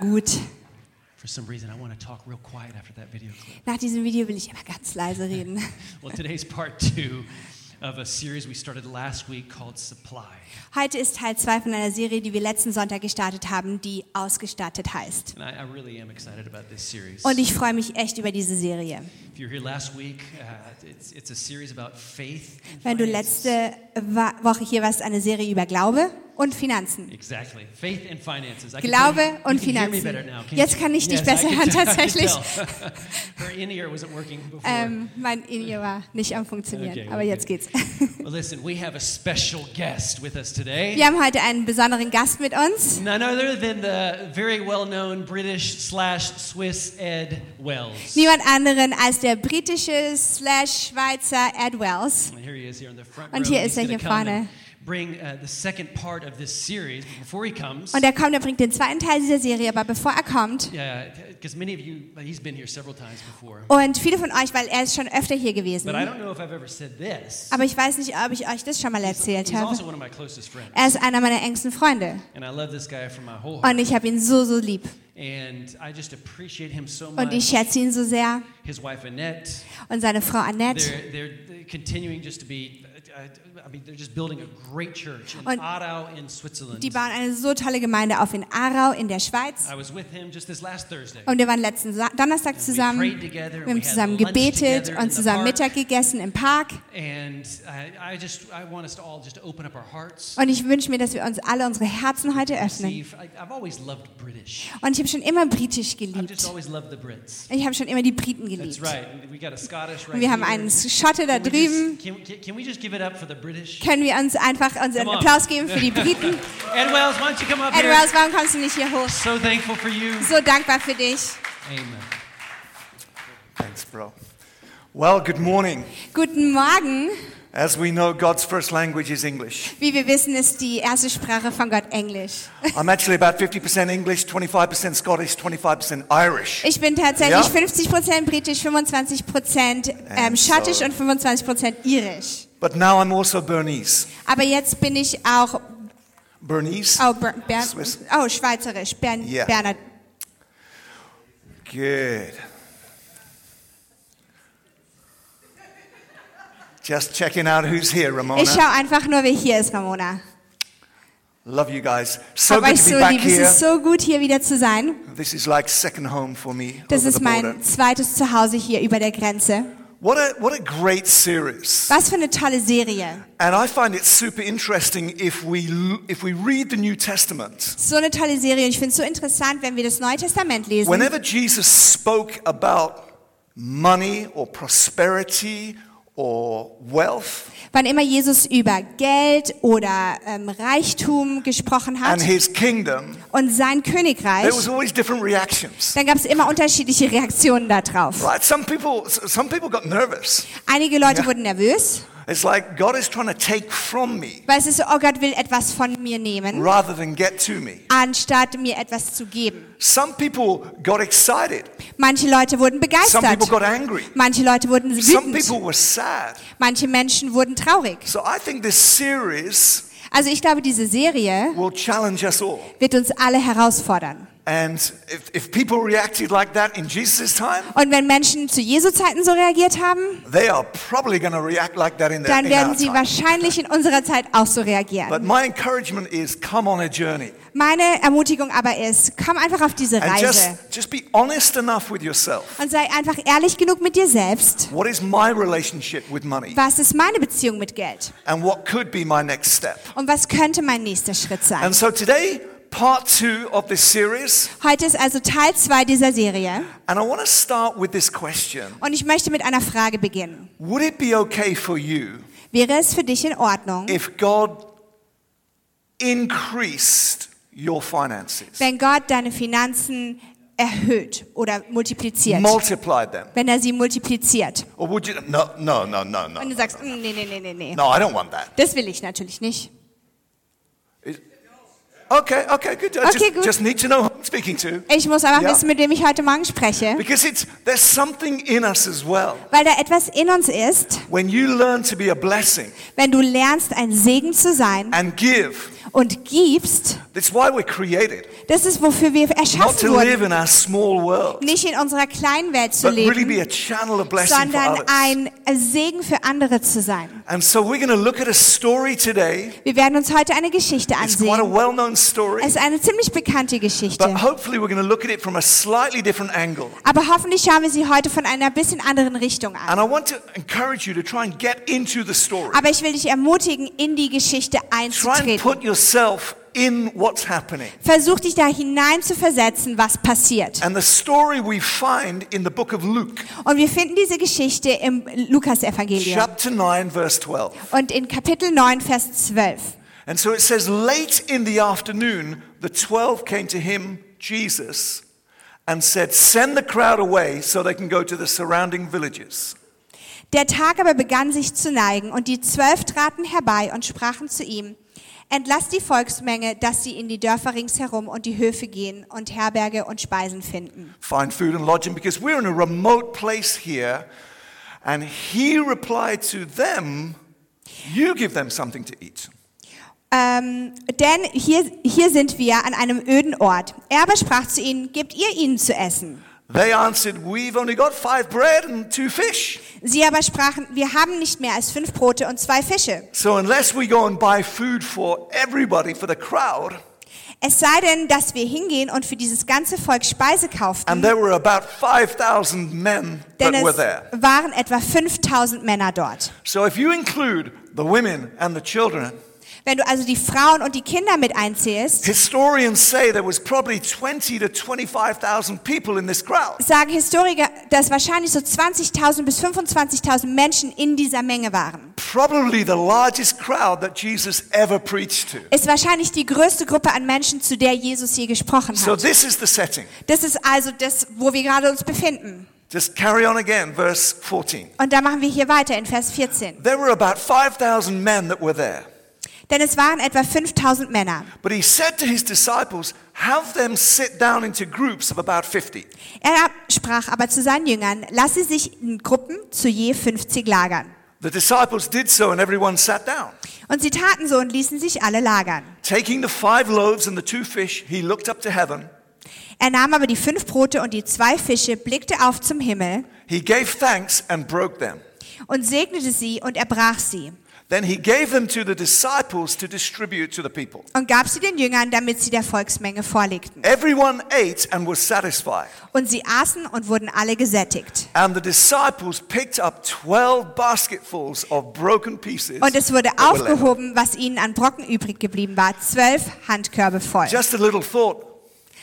Gut. For some reason, I want to talk real quiet after that video clip. Nach diesem Video will ich immer ganz leise reden. Well, today's part two of a series we started last week called Supply. Heute ist Teil 2 von einer Serie, die wir letzten Sonntag gestartet haben, die ausgestattet heißt. And I, I really am excited about this series. Und ich freue mich echt über diese Serie. If you're here last week, uh, it's, it's a series about faith. and Wenn du letzte Woche hier warst, eine Serie über Glaube und Finanzen. Exactly. Faith and finances. I Glaube und can me Finanzen. Jetzt kann ich dich Yes, besser I can hören, tatsächlich. Ähm, mein In-Ear war nicht am Funktionieren, Okay, aber okay. jetzt geht's. well, listen, we have a special guest with us today. Wir haben heute einen besonderen Gast mit uns. None other than the very well-known British slash Swiss Ed Wells. Niemand anderen als der britische slash Schweizer Ed Wells. And here he is here in the front Und hier ist er hier vorne. Bring uh, the second part of this series. Before he comes, Und er kommt, er bringt den zweiten Teil dieser Serie, aber bevor er kommt, yeah, because many of you, he's been here several times before. und viele von euch, weil er ist schon öfter hier gewesen, But I don't know if I've ever said this. aber ich weiß nicht, ob ich euch das schon mal erzählt habe. also one of my closest friends, Er ist einer meiner engsten Freunde and I love this guy from my whole heart. und ich habe ihn so, so lieb. And I just appreciate him so Und ich schätze ihn so sehr. His wife Annette, und seine Frau Annette. They're, they're continuing just to be. I mean, they're just building a great church in Und Aarau in Switzerland. Die bauen eine so tolle Gemeinde auf in Aarau in der Schweiz. I was with him just this last Thursday. Und wir waren letzten Sa Donnerstag zusammen. Wir haben zusammen gebetet und zusammen. Mittag gegessen im Park. And I, I just I want us to all just to open up our hearts. Und ich wünsche mir, dass wir uns alle unsere Herzen heute öffnen. Und ich habe schon immer britisch geliebt. Ich habe schon immer die Briten geliebt. Und wir haben einen Schotte da drüben. can we just give it Können wir uns einfach unseren. Applaus geben für die Briten? Ed Wells, why don't you come up Ed here? Wells, warum kommst du nicht hier hoch? So thankful for you. So dankbar für dich. Amen. Thanks, bro. Well, good morning. Guten Morgen. As we know, God's first language is English. Wie wir wissen, ist die erste Sprache von Gott Englisch. I'm actually about 50% English, 25% Scottish, 25% Irish. Ich bin tatsächlich Ja. 50% britisch, 25% ähm, schottisch so- und 25% irisch. But now I'm also Bernese. Aber jetzt bin ich auch Bernese? oh, Ber Ber Swiss. oh schweizerisch, Bern Yeah. Berner. Good. Just checking out who's here, Ich Ramona. schaue einfach nur, wer hier ist, Ramona. Love you guys. So Hab good euch to be so back lieb. Es here. ist so gut, hier wieder zu sein. This is like second home for me Das ist mein zweites Zuhause hier über der Grenze. What a, what a great series. Was für eine tolle Serie. And I find it super interesting if we, if we read the New Testament. So eine tolle Serie. Und ich finde es so interessant, wenn wir das Neue Testament lesen. Whenever Jesus spoke about money or prosperity Wann immer Jesus über Geld oder ähm, Reichtum gesprochen hat and his kingdom, und sein Königreich, there was always different reactions. dann gab es immer unterschiedliche Reaktionen darauf. Right? Some people, some people got nervous. Einige Leute Ja. wurden nervös, It's like God is trying to take from me weil es ist so, oh Gott will etwas von mir nehmen, rather than get to me. anstatt mir etwas zu geben. Some people got excited. Manche Leute wurden Some people begeistert, got angry. manche Leute wurden Some wütend, people were sad. manche Menschen wurden traurig. So I think this series Also ich glaube, diese Serie will challenge us all. wird uns alle herausfordern. And if, if people reacted like that in Jesus' time, Und wenn Menschen zu Jesu Zeiten so reagiert haben, they are probably going to react like that in, their, dann in werden sie wahrscheinlich in unserer Zeit auch so But reagieren. my encouragement is come on a journey. Meine Ermutigung aber ist, komm einfach auf diese And just, Reise just be honest enough with yourself. und sei einfach ehrlich genug mit dir selbst. What is my relationship with money? Was ist meine Beziehung mit Geld? And what could be my next step? Und was könnte mein nächster Schritt sein? And so today, part two of this series, Heute ist also Teil 2 dieser Serie and I want to start with this question und ich möchte mit einer Frage beginnen. Would it be okay for you Wäre es für dich in Ordnung, if God increased your finances, wenn Gott deine Finanzen erhöht oder multipliziert? multiplied them? Wenn er sie multipliziert. Or would you? No, no, no, no, no. Und du sagst, "Mm, nee, nee, nee, nee, nee. No, I don't want that. Das will ich natürlich nicht. Okay, okay, good. I Okay, just, good. just need to know who I'm speaking to. Ich muss einfach Ja. wissen, mit wem ich heute Morgen spreche. Because it's, there's something in us as well. Weil da etwas in uns ist, When you learn to be a blessing wenn du lernst, ein Segen zu sein and give und gibst, That's why we're created. das ist, wofür wir Not erschaffen to live wurden. in our small world, Nicht in unserer kleinen Welt zu but really be leben, a channel of blessing for sondern others. ein Segen für andere zu sein. And so we're going to look at a story today. Wir werden uns heute eine Geschichte It's quite a ansehen. well-known story, Es ist eine ziemlich bekannte but Geschichte. hopefully we're going to look at it from a slightly different angle. Aber hoffentlich schauen wir sie heute von einer bisschen anderen Richtung an. And I want to encourage you to try and get into the story. Aber ich will dich ermutigen, in die Geschichte Try and einzutreten. put yourself in what's happening. Versuch dich da hinein zu versetzen, was passiert. And the story we find in the book of Luke, Und wir finden diese Geschichte im Lukas-Evangelium. chapter 9, verse 12. Und in Kapitel 9, Vers 12. And so it says, late in the afternoon, the 12 came to him, Jesus, and said, Send the crowd away so they can go to the surrounding villages. Der Tag aber begann sich zu neigen, und die Zwölf traten herbei und sprachen zu ihm, Entlass die Volksmenge, dass sie in die Dörfer ringsherum und die Höfe gehen und Herberge und Speisen finden. Find food and lodging because we're in a remote place here. And he replied to them, You give them something to eat. Ähm, denn hier, hier sind wir an einem öden Ort. Er aber sprach zu ihnen, gebt ihr ihnen zu essen. They answered, We've only got five bread and two fish. Sie aber sprachen, wir haben nicht mehr als fünf Brote und zwei Fische. So unless we go and buy food for everybody, for the crowd, Es sei denn, dass wir hingehen und für dieses ganze Volk Speise and kauften, there were about 5,000 men denn that were es there. waren etwa 5000 Männer dort. So if you include the women and the children, Wenn du also die Frauen und die Kinder mit einzählst, historians say there was probably 20 to 25,000 people in this crowd. sagen Historiker, dass wahrscheinlich so 20.000 bis 25.000 Menschen in dieser Menge waren. Probably the largest crowd that Jesus ever preached to. Ist wahrscheinlich die größte Gruppe an Menschen, zu der Jesus je gesprochen So hat. this is the setting. Das ist also das, wo wir gerade uns befinden. Just carry on again, verse 14. Und da machen wir hier weiter in Vers 14. There were about 5,000 men that were there. Denn es waren etwa 5000 Männer. But he said to his disciples, Have them sit down into groups of about 50. Er sprach aber zu seinen Jüngern, lass sie sich in Gruppen zu je 50 lagern. The disciples did so, and everyone sat down. Und sie taten so und ließen sich alle lagern. Taking the five loaves and the two fish, he looked up to heaven. Er nahm aber die fünf Brote und die zwei Fische, blickte auf zum Himmel He gave thanks and broke them. und segnete sie und er brach sie Then he gave them to the disciples to distribute to the people. und gab sie den Jüngern, damit sie der Volksmenge vorlegten. Everyone ate and was satisfied. Und sie aßen und wurden alle gesättigt. And the disciples picked up 12 basketfuls of broken pieces. Und es wurde aufgehoben, was ihnen an Brocken übrig geblieben war, zwölf Handkörbe voll. Just a little thought.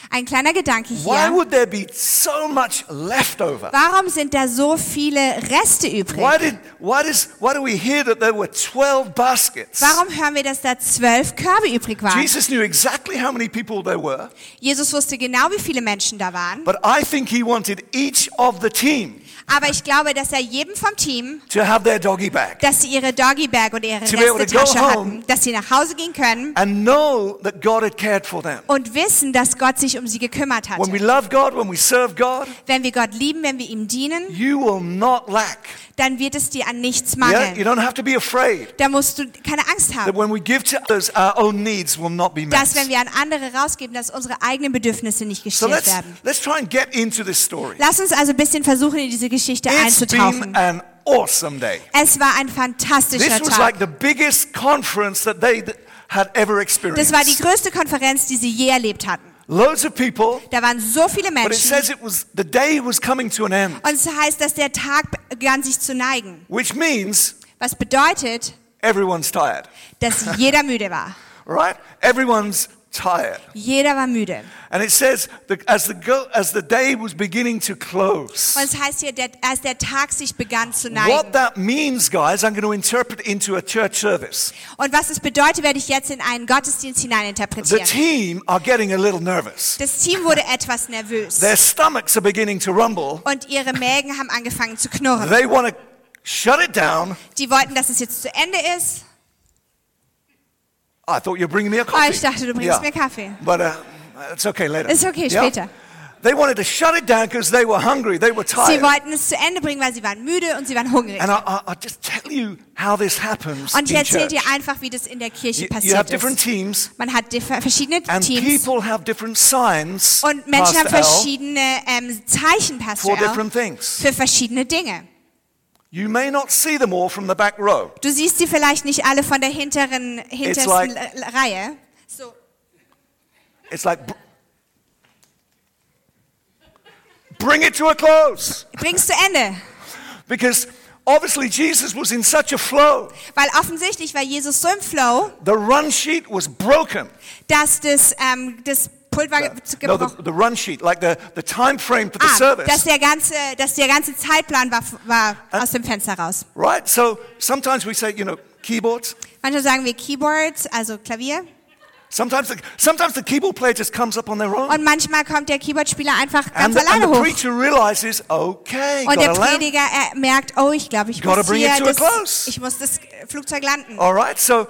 Ein kleiner Gedanke Why hier. would there be so much left over? Warum sind da so viele Reste übrig? Why did why does why do we hear that there were 12 baskets? Warum hören wir, dass da zwölf Körbe übrig waren? Jesus knew exactly how many people there were, Jesus wusste genau, wie viele Menschen da waren. but I think he wanted each of the team Aber ich glaube, dass er jedem vom Team, to have their doggy bag dass sie ihre Doggy Bag oder ihre To be able to go Restetasche home. hatten, dass sie nach Hause gehen können and know that God had cared for them. und wissen, dass Gott sich um sie gekümmert When we hatte. love God, when we serve God, Wenn wir Gott lieben, wenn wir ihm dienen, you will not lack. dann wird es dir an nichts Yeah? You mangeln. don't have to be afraid Da musst du keine Angst that haben, when we give to others, our own needs will not be met. dass wenn wir an andere rausgeben, dass unsere eigenen Bedürfnisse nicht So gestillt let's, werden. let's try and get into this story. Lass uns also ein bisschen versuchen, in diese Geschichte einzutauchen. awesome. Es war ein fantastischer This was like Tag. the biggest conference that they th- had ever experienced. Das war die größte Konferenz, die sie je erlebt hatten. Loads of people, Da waren so viele but it Menschen. says it was the day was coming to an end, Und es heißt, dass der Tag begann sich zu neigen. which means Was bedeutet, everyone's tired, dass jeder müde war. right? Everyone's tired. Jeder war müde. And it says that as the go, as the day was beginning to close. Und es heißt hier, der, als der Tag sich begann zu What neigen. that means, guys, I'm going to interpret into a church service. Und was es bedeutet, werde ich jetzt in einen Gottesdienst The hineininterpretieren. team are getting a little nervous. Das Team wurde etwas nervös. Their stomachs are beginning to rumble. Und ihre Mägen haben angefangen zu knurren. They want to shut it down. Die wollten, dass es jetzt zu Ende ist. I thought you were bringing me a Oh, coffee. ich dachte, du bringst mir Kaffee. But uh, it's okay later. Ist okay, Yeah? später. They wanted to shut it down because they were hungry, they were Sie tired. wollten es zu Ende bringen, weil sie waren müde und sie waren hungrig. And I, I, I'll just tell you how this happens Und ich erzähle dir einfach, wie das in der Kirche You, you have passiert different teams, Man hat verschiedene and Teams people have different signs und Menschen haben Pastor Al, verschiedene ähm, Zeichen, Pastor for different things. für verschiedene Dinge. You may not see them all from the back row. Du siehst sie vielleicht nicht alle von der hinteren, hintersten like- Reihe. So, It's like, br- bring it to a close. bring's zu Ende. Because obviously Jesus was in such a flow. Weil offensichtlich war Jesus so im Flow, The run sheet was broken. dass das, ähm, das Pulver No, the, the run sheet, like the, the time frame for the ah, dass service. der ganze, dass der ganze Zeitplan war, war aus dem Fenster raus. Right? So sometimes we say, you know, keyboards. Manchmal sagen wir Keyboards, also Klavier. Sometimes the, sometimes the keyboard player just comes up on their own. Und manchmal kommt der Keyboardspieler einfach And ganz the, and alleine the hoch. preacher realizes, okay, Und der. Prediger er merkt, oh, ich glaube, ich muss hier das, ich muss das Flugzeug landen. All right? So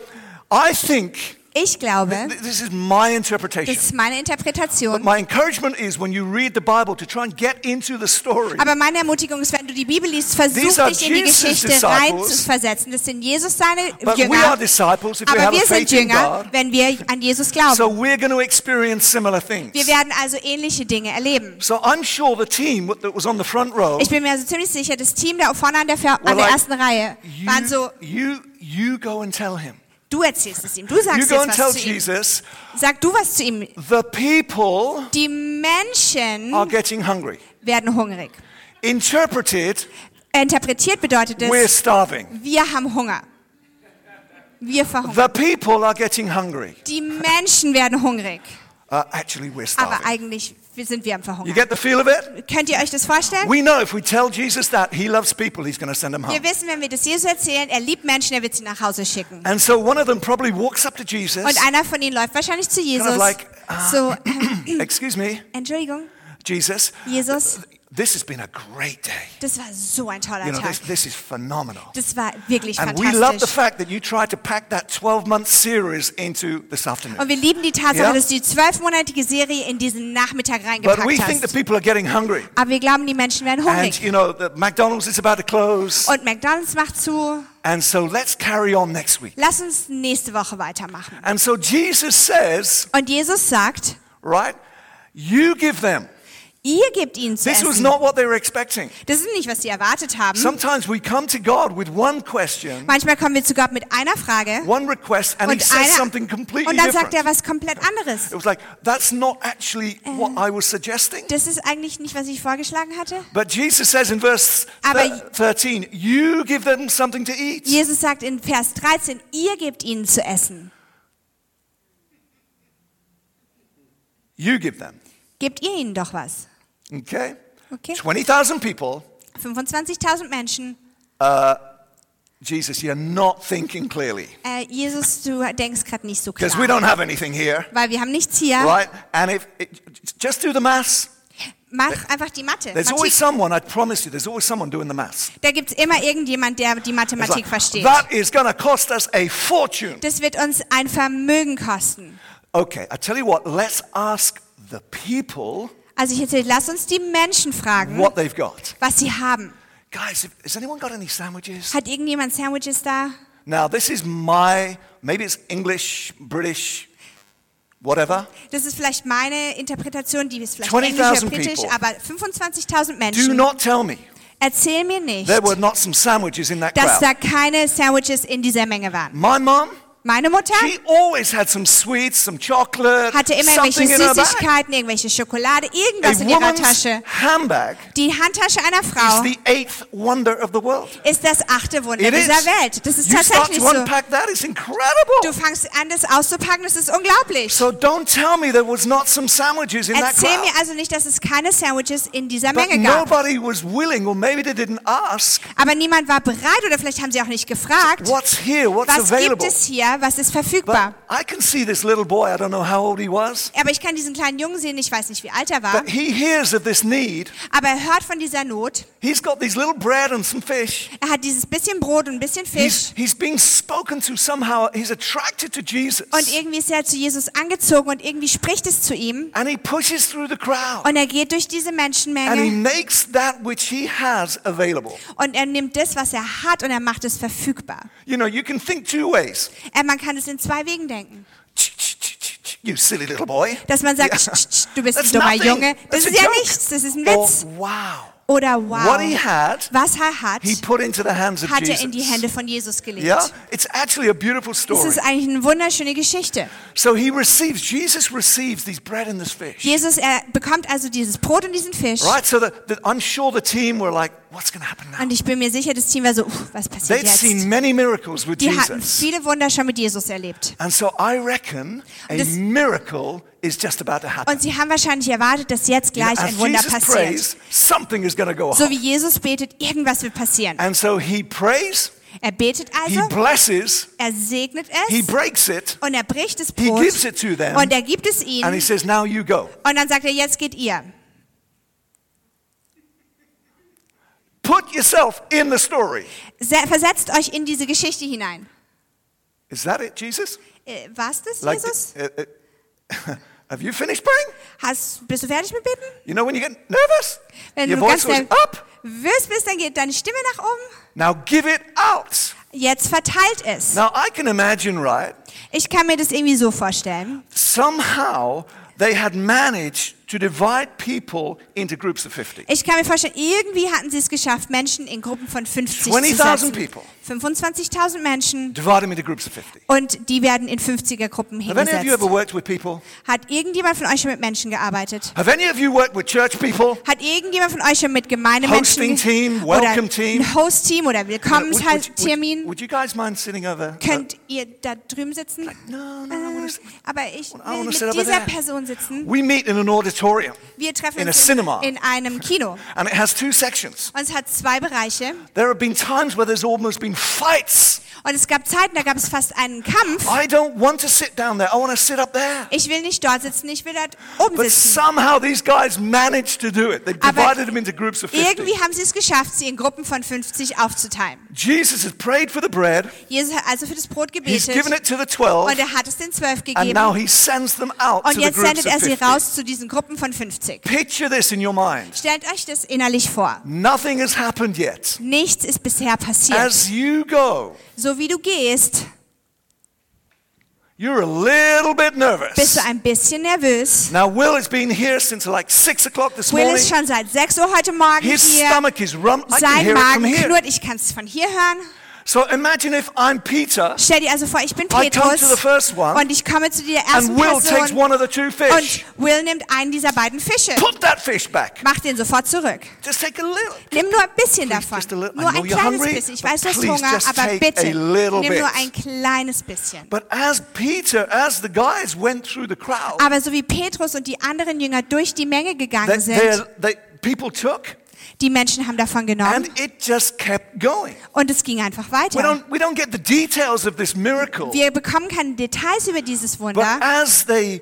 I think Ich glaube, th- this is my das interpretation. ist meine But Interpretation. my encouragement is when you read the Bible to try and get into the story. Aber meine Ermutigung ist, wenn du die Bibel liest, versuch dich in die Jesus' Geschichte reinzuversetzen. Das sind Jesus seine But we are Jünger. disciples if we Aber have a wir sind Jünger, God. wenn wir an Jesus glauben. So we're going to experience similar things. Wir werden also ähnliche Dinge erleben. So I'm sure the team that was on the front row, Ich bin mir also ziemlich sicher, das Team da vorne an der, an der ersten Reihe waren so, you, you go and tell him. Du erzählst es ihm, du You sagst go and tell. Jesus, Sag du was zu ihm. the people Die Menschen are getting hungry. werden hungrig. Interpreted, Interpretiert bedeutet we're es, starving. wir haben Hunger. Wir verhungern. The people are getting hungry. Die Menschen werden hungrig. Uh, actually, we're Aber starving. eigentlich sind wir am You Verhungern. get the feel of it? Könnt ihr euch das vorstellen? We know if we tell Jesus that he loves people, he's going to send them home. Wir wissen, wenn wir das Jesus erzählen, er liebt Menschen, er wird sie nach Hause schicken. And so one of them probably walks up to Jesus, Und einer von ihnen läuft wahrscheinlich zu Jesus. like, ah. So, excuse me, Entschuldigung, Jesus, Jesus, this has been a great day. das war so ein toller You know, Tag. this, this is phenomenal. Das war wirklich And we love the fantastisch. fact that you tried to pack that 12 month series into this afternoon. Und wir lieben die Tatsache, Ja. dass du die zwölfmonatige Serie in diesen Nachmittag But reingepackt we think the hast. people are getting hungry. Aber wir glauben, die Menschen werden And, hungrig. you know, the McDonald's is about to close. Und McDonald's macht zu. And so let's carry on next week. Lass uns nächste Woche weitermachen. And so Jesus says, Und Jesus sagt, right, you give them. Ihr gebt ihnen zu This was essen. not what they were expecting. Das ist nicht, was sie erwartet haben. Sometimes we come to God with one question, Manchmal kommen wir zu Gott mit einer Frage one request, and He und, says einer, something completely und dann sagt er was komplett anderes. It was like, that's not actually what I was suggesting. Das ist eigentlich nicht, was ich vorgeschlagen hatte. But Jesus says in verse Aber- thir- 13, you give them something to eat. Jesus sagt in Vers 13, ihr gebt ihnen zu essen. You give them. Gebt ihr ihnen doch was. Okay? Okay? 20,000 people. 25.000 Menschen. Jesus, you're not thinking clearly. Äh, Jesus, du denkst gerade nicht so Because we klar. don't have anything here. Weil wir haben nichts hier. Right? And if it, just do the maths. Mach einfach die Mathe. There's Mathematik. always someone, I promise you, there's always someone doing the maths. Da gibt es immer irgendjemand, der die Mathematik like, versteht. that is to cost us a fortune. Das wird uns ein Vermögen kosten. Okay, I tell you what, let's ask the people Also ich erzähle, lass uns die Menschen fragen, what they've got. was sie haben. Guys, has anyone got any sandwiches? Hat irgendjemand Sandwiches da? Now, this is my, maybe it's English, British, whatever. Das ist vielleicht meine Interpretation, die ist vielleicht 20.000 englisch oder britisch, people. aber 25.000 Do Menschen. not tell me Erzähl mir nicht, there were not some sandwiches in that dass crowd. da keine Sandwiches in dieser Menge waren. My mom, Meine Mutter she always had some sweets, some chocolate, hatte immer irgendwelche. Süßigkeiten, irgendwelche Schokolade, A irgendwas in ihrer Tasche. handbag Die Handtasche einer is Frau the eighth wonder of the world. ist das achte Wunder It is. dieser Welt. Das ist You start tatsächlich to so. unpack that, it's incredible. Du fangst an, das auszupacken, das ist unglaublich. So don't tell me there was not some sandwiches in that Erzähl mir also nicht, dass es keine Sandwiches in dieser But Menge gab. nobody was willing, or maybe they didn't ask, Aber niemand war bereit oder vielleicht haben sie auch nicht gefragt, what's here, what's was gibt available. es hier, was ist verfügbar. But I can see this little boy, I don't know how old he was, Aber ich kann diesen kleinen Jungen sehen, ich weiß nicht, wie alt er war, but he hears of this need. aber er hört von dieser Not. He's got these little bread and some fish. Er hat dieses bisschen Brot und ein bisschen He's, Fisch. he's being spoken to somehow. He's attracted to Jesus. Und irgendwie ist er zu Jesus angezogen und irgendwie spricht es zu ihm. And he pushes through the crowd. Und er geht durch diese And he Menschenmenge makes that which he has available. und er nimmt das, was er hat und er macht es verfügbar. You know, you can think two ways. Äh, Man kann es in zwei Wegen denken. You silly little boy. Dass man sagt, Yeah. "Sch, sch, sch, du bist ein dummer nothing. Junge. Das That's ist ja joke. nichts, das ist ein Or, Witz. wow. Oder wow, What he had, was er hat, he put into the hands of hat er in die Jesus. Hände von Jesus gelegt. Yeah? It's actually a beautiful Das story. ist eigentlich eine wunderschöne Geschichte. So he receives, Jesus receives these bread and this fish. Jesus er bekommt also dieses Brot und diesen Fisch. Right? So the, the, I'm sure the team were like, what's going to happen now? Und ich bin mir sicher, das Team war so, "Uff, was passiert They'd jetzt? seen many miracles with Die hatten Jesus. viele Wunder schon mit Jesus erlebt. And so I reckon a Das- miracle is just about to happen. Und sie haben wahrscheinlich erwartet, dass jetzt You know, gleich as ein Wunder Jesus passiert. prays, something is going to go So on. wie Jesus betet, irgendwas wird passieren. And so he prays, Er betet he also, blesses, er segnet he es breaks it, und er bricht das he Brot gives it to them, und er gibt es and he ihnen says, now you go. und dann sagt er, jetzt geht ihr. Put yourself in the story. Se- Versetzt euch in diese Geschichte hinein. Is that it, Jesus? Äh, was das, Like, Jesus? uh, uh, have you finished praying? Hast, bist du fertig mit Beten? You know when you get nervous? Wenn Your du ganz voice goes schnell up. wirst bist, dann geht deine Stimme nach oben. Now give it out. Jetzt verteilt es. Now I can imagine, right? Ich kann mir das irgendwie so vorstellen. Somehow they had managed to divide people into groups of 50. Ich kann mir vorstellen, irgendwie hatten sie es geschafft, Menschen in Gruppen von 50 zu 20,000 setzen. people. 25.000 Menschen Divide them into groups of 50. und die werden in 50er-Gruppen Have any of you hingesetzt. ever worked with people? Hat irgendjemand von euch schon mit Menschen gearbeitet? Have any of you worked with church people? Hat irgendjemand von euch schon mit Gemeindemenschen Hosting team, welcome team. ein Host-Team oder Would, would, Willkommenstermin? would, would you guys mind sitting over? Könnt ihr da drüben sitzen? no, no, I wanna Äh, aber ich will mit dieser there. Person sitzen. We meet in an auditorium, Wir treffen in uns in, in einem Kino. and it has two sections. Und es hat zwei Bereiche. There have been times where there's almost been fights. Und es gab Zeiten, da gab es fast einen Kampf. I don't want to sit down there. I want to sit up there. Ich will nicht dort sitzen, ich will dort oben But sitzen. somehow these guys managed to do it. They Aber divided them into groups of 50. Irgendwie haben sie es geschafft, sie in Gruppen von 50 aufzuteilen. Jesus has prayed for the bread. Jesus hat also für das Brot He's gebetet given it to the 12. und er hat es den Zwölf And now gegeben. he sends them out Und jetzt sendet er sie 50. raus zu diesen Gruppen von 50. Picture this in your mind. Stellt euch das innerlich vor. Nothing has happened yet. Nichts ist bisher passiert. As you go, So wie du gehst, you're a little bit bist nervous. du ein bisschen nervös. Now, Will has been here since like 6 o'clock this Will morning. ist schon seit 6 Uhr heute Morgen His hier. stomach is rum. I can Sein hear it from Magen here. knurrt, ich kann es von hier hören. So imagine if I'm Peter Stell dir also vor, ich bin Petrus first one, und ich komme zu der ersten and Will takes Person one of the two fish. und Will nimmt einen dieser beiden Fische. Put that fish back. Mach den sofort zurück. Just take a little. Nimm nur ein bisschen Please, davon. just a little. Nur ein kleines hungry, bisschen. Ich weiß, du hast Hunger, aber bitte nimm nur ein kleines bisschen. But as Peter, as the guys went through the crowd, Aber so wie Petrus und die anderen Jünger durch die Menge gegangen sind, they, people took, die Menschen haben davon genommen and it just kept going. und es ging einfach We weiter. don't, we don't this miracle, Wir bekommen keine Details über dieses but Wunder, as they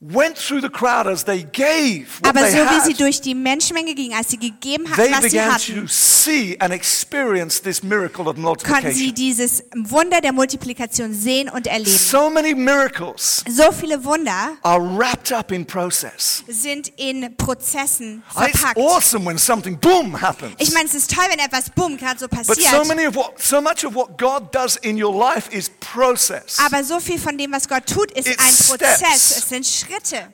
went through the crowd, as they gave what aber they so wie sie durch die Menschenmenge gingen, als sie gegeben hatten, was sie hatten, konnten sie dieses Wunder der Multiplikation sehen und erleben. So many miracles So viele Wunder are wrapped up in process. sind in Prozessen It's verpackt. awesome when something boom happens. Ich meine, es ist toll, wenn etwas bumm gerade so passiert. Aber so viel von dem, was Gott tut, ist It's ein Prozess. steps. Es sind Schritte.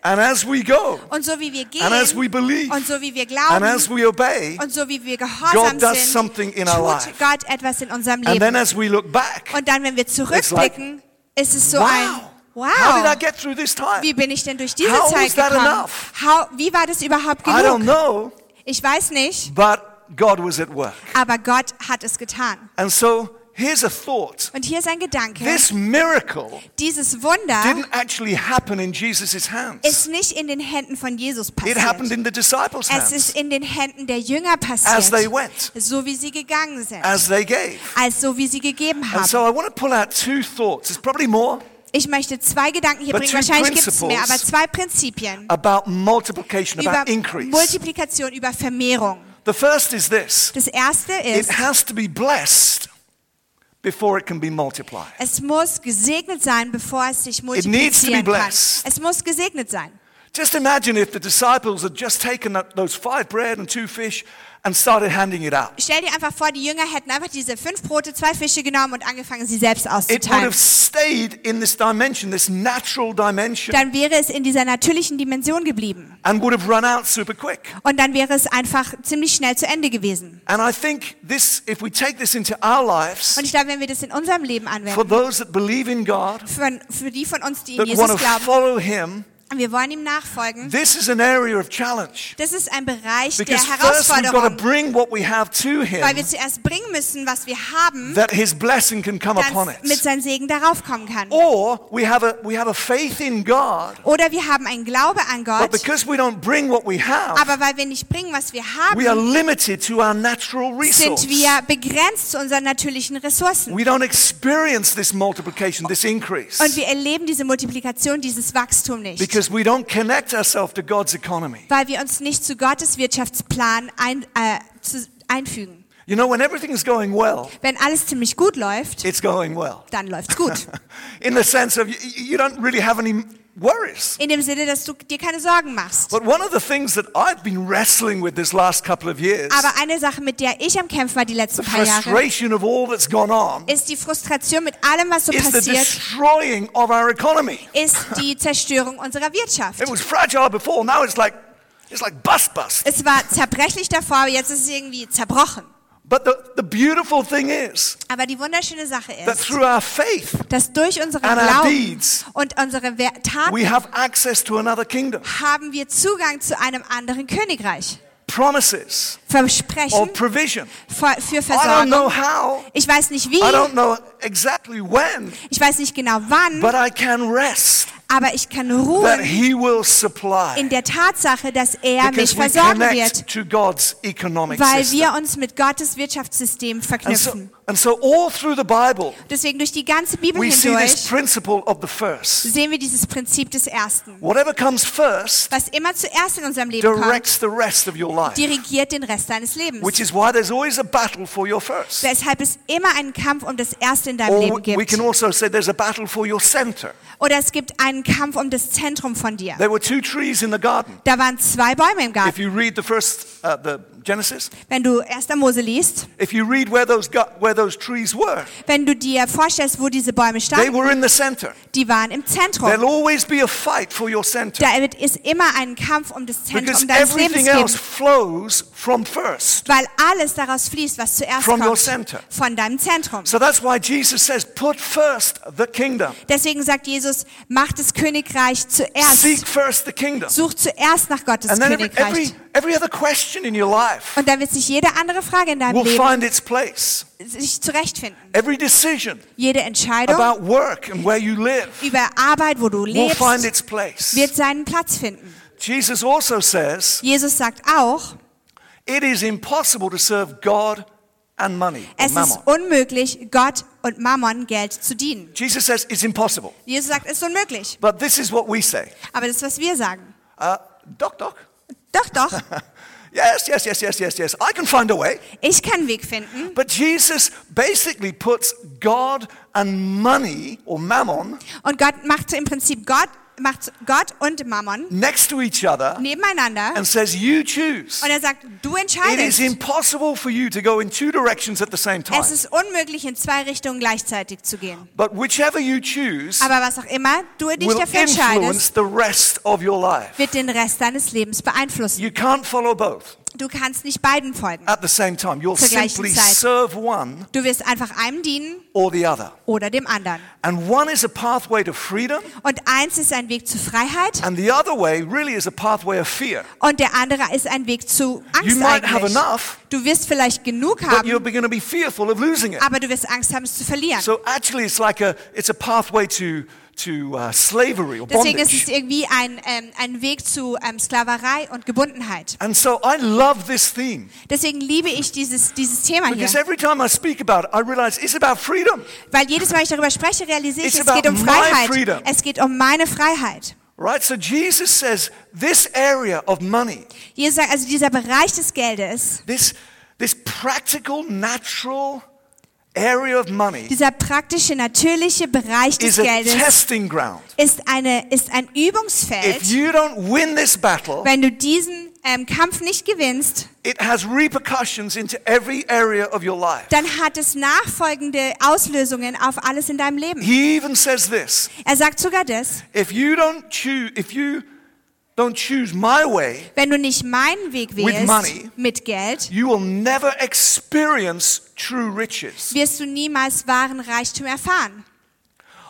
And as we go, Und so wie wir gehen and as we believe, und so wie wir and glauben as we obey, und so wie wir gehorsam God does sind, something in our tut life. Gott etwas in unserem and then Leben. as we look back, Und dann, wenn wir zurückblicken, ist es so wow, ein how did I Wow. get through this time? Wie bin ich denn durch diese How Zeit gekommen? How, wie war das überhaupt I don't genug? know, Ich weiß nicht, but God was at work. aber Gott hat es getan. And so here's a thought. Und hier ist ein Gedanke. This miracle Dieses Wunder didn't actually happen in Jesus' hands. ist nicht in den Händen von Jesus It happened passiert. in the disciples' Es ist hands in den Händen der Jünger as they passiert. went, So wie sie gegangen sind. as they gave. Als so wie sie gegeben And so haben. I want to pull out two thoughts. There's probably more Ich möchte zwei Gedanken hier But bringen. Wahrscheinlich gibt es mehr, aber zwei Prinzipien. about multiplication, Über about increase. Multiplikation, über Vermehrung. The first is this Das erste it ist, has to be blessed before it can be multiplied. es muss gesegnet sein, bevor es sich needs to be multiplizieren kann. blessed. Es muss gesegnet sein. Just imagine if the disciples had just taken that, those five bread and two fish and started handing it out. Stell dir einfach vor, die Jünger hätten einfach diese fünf Brote, zwei Fische genommen und angefangen, sie selbst It would auszuteilen. have stayed in this dimension, this natural dimension, Dann wäre es in dieser natürlichen Dimension geblieben. and would have run out super quick. Und dann wäre es einfach ziemlich schnell zu Ende gewesen. And I think this, if we take this into our lives, Und ich glaube, wenn wir das in unserem Leben for anwenden, those that believe in God, für, für die von uns, die in that Jesus want to glauben, follow Him, wir wollen ihm nachfolgen, this is an area of challenge. das ist ein Bereich der Because first we've got to Herausforderung, bring what we have to weil wir Him, zuerst bringen müssen, was wir haben, that His blessing can come upon dass mit it. seinem Segen darauf kommen kann. Or we have a, we have a faith in God, Oder wir haben einen Glaube an but Gott, because we don't bring what we have, aber weil wir nicht bringen, was wir we are haben, limited to our natural sind wir begrenzt zu unseren natürlichen Ressourcen. We don't experience this multiplication, this increase, Und wir erleben diese Multiplikation, dieses Wachstum nicht. because we don't connect ourselves to God's economy. weil wir uns nicht zu Gottes Wirtschaftsplan ein, äh, zu, einfügen. You know, when everything is going well, Wenn alles ziemlich gut läuft, it's going well. dann läuft's gut. In the sense of you, you don't really have any worries. In dem Sinne, dass du dir keine Sorgen machst. But one of the things that I've been wrestling with this last couple of years, Aber eine Sache, mit der ich am Kämpfen war die letzten the paar Jahre, frustration of all that's gone on, ist die Frustration mit allem, was so is the passiert, destroying of our economy. ist die Zerstörung unserer Wirtschaft. It was fragile before, now it's like it's like bust bust. Es war zerbrechlich davor, aber jetzt ist es irgendwie zerbrochen. But the, the beautiful thing is Aber die wunderschöne Sache that ist, through our faith, dass durch unseren And our Glauben deeds, und unsere Taten we have access to another kingdom. haben wir Zugang zu einem anderen Königreich. Promises Versprechen of provision. für für I don't know Versorgung. how, Ich weiß nicht wie, I don't know exactly when, ich weiß nicht genau wann, but I can rest aber ich kann ruhen He will supply. in der Tatsache, dass er mich Because we versorgen wird, weil wir uns mit Gottes Wirtschaftssystem verknüpfen. And so all through the Bible, Deswegen durch die ganze Bibel we see this hindurch principle of the first. sehen wir dieses Prinzip des Ersten. Whatever comes first Was immer zuerst in unserem Leben kommt, directs the rest of your life, dirigiert den Rest deines Lebens. which is why there's always a battle for your first. Weshalb es immer einen Kampf um das Erste in deinem Or Leben we gibt. can also say there's a battle for your center. Oder es gibt einen Kampf um das Zentrum von dir. There were two trees in the garden. Da waren zwei Bäume im If Garten. you read the first, uh, the Genesis, Wenn du 1. Mose liest, if you read where those, gu- where those trees were, wenn du dir vorstellst, wo diese Bäume they standen, were in the center. die waren im Zentrum. There'll always be a fight for your center. Da wird es immer einen Kampf um das Because Zentrum deines Lebens everything else geben. flows from first. Weil alles daraus fließt, was zuerst From your kommt. center. Von deinem Zentrum. So that's why Jesus says, put first the kingdom. Deswegen sagt Jesus, mach das Königreich zuerst. Seek first the kingdom. Such zuerst nach Gottes And then Königreich. every, every other question in your life Und dann wird sich jede andere Frage in deinem will Leben find its place. Sich zurechtfinden. Every decision Jede Entscheidung about work and where you live über Arbeit, wo du will find lebst, its place. wird seinen Platz finden. Jesus also says, Jesus sagt auch, it is impossible to serve God and money. es ist unmöglich, Gott und Mammon Geld zu dienen. Jesus says it's impossible. Jesus sagt, es ist unmöglich. But this is what we say. Aber das ist, was wir sagen. Uh, doc, doc. Doch, doch, Yes, yes, yes, yes, yes, yes. I can find a way. ich kann einen Weg finden. But Jesus basically puts God and money or mammon Und Gott macht im Prinzip Gott, macht Gott und Mammon next to each other nebeneinander. and says, You choose. Und er sagt, du It is entscheidest. impossible for you to go in two directions at the same time. Es ist unmöglich, in zwei Richtungen gleichzeitig zu gehen. But whichever you choose Aber was auch immer du dich dafür entscheidest, the rest of your life. wird den Rest deines Lebens beeinflussen. You can't follow both Du kannst nicht beiden folgen. at the same time. You'll Zur gleichen simply Zeit. serve one Du wirst einfach einem dienen or the other. oder dem anderen. And one is a pathway to freedom, Und eins ist ein Weg zu Freiheit and the other way really is a pathway of fear. und der andere ist ein Weg zu You Angst might have eigentlich. enough, Du wirst vielleicht genug but haben, you're going to be fearful of losing it. aber du wirst Angst haben, es zu verlieren. So actually, it's like a it's a pathway to to uh, slavery or Deswegen ist es irgendwie ein, ähm, ein Weg zu ähm, Sklaverei und Gebundenheit. And so I love this theme Deswegen liebe ich dieses, dieses Thema hier. because every time I speak about it, I realize it's about freedom. Weil jedes Mal, ich darüber spreche, realisiere ich, It's es geht um about my Freiheit. freedom. Es geht um meine Freiheit. Right? So Jesus says this area of money, Jesus sagt, also dieser Bereich des Geldes, this this practical, natural area of money dieser praktische, natürliche Bereich des is a Geldes testing ground. ist, eine, ist ein If Übungsfeld. you don't win this battle, Wenn du diesen ähm, Kampf nicht gewinnst, it has repercussions into every area of your life. dann hat es nachfolgende Auslösungen auf alles in deinem Leben. He even says this, Er sagt sogar das, if you don't choose if you don't choose my way, wenn du nicht meinen Weg wählst money. mit Geld, you will never experience true riches. wirst du niemals wahren Reichtum erfahren.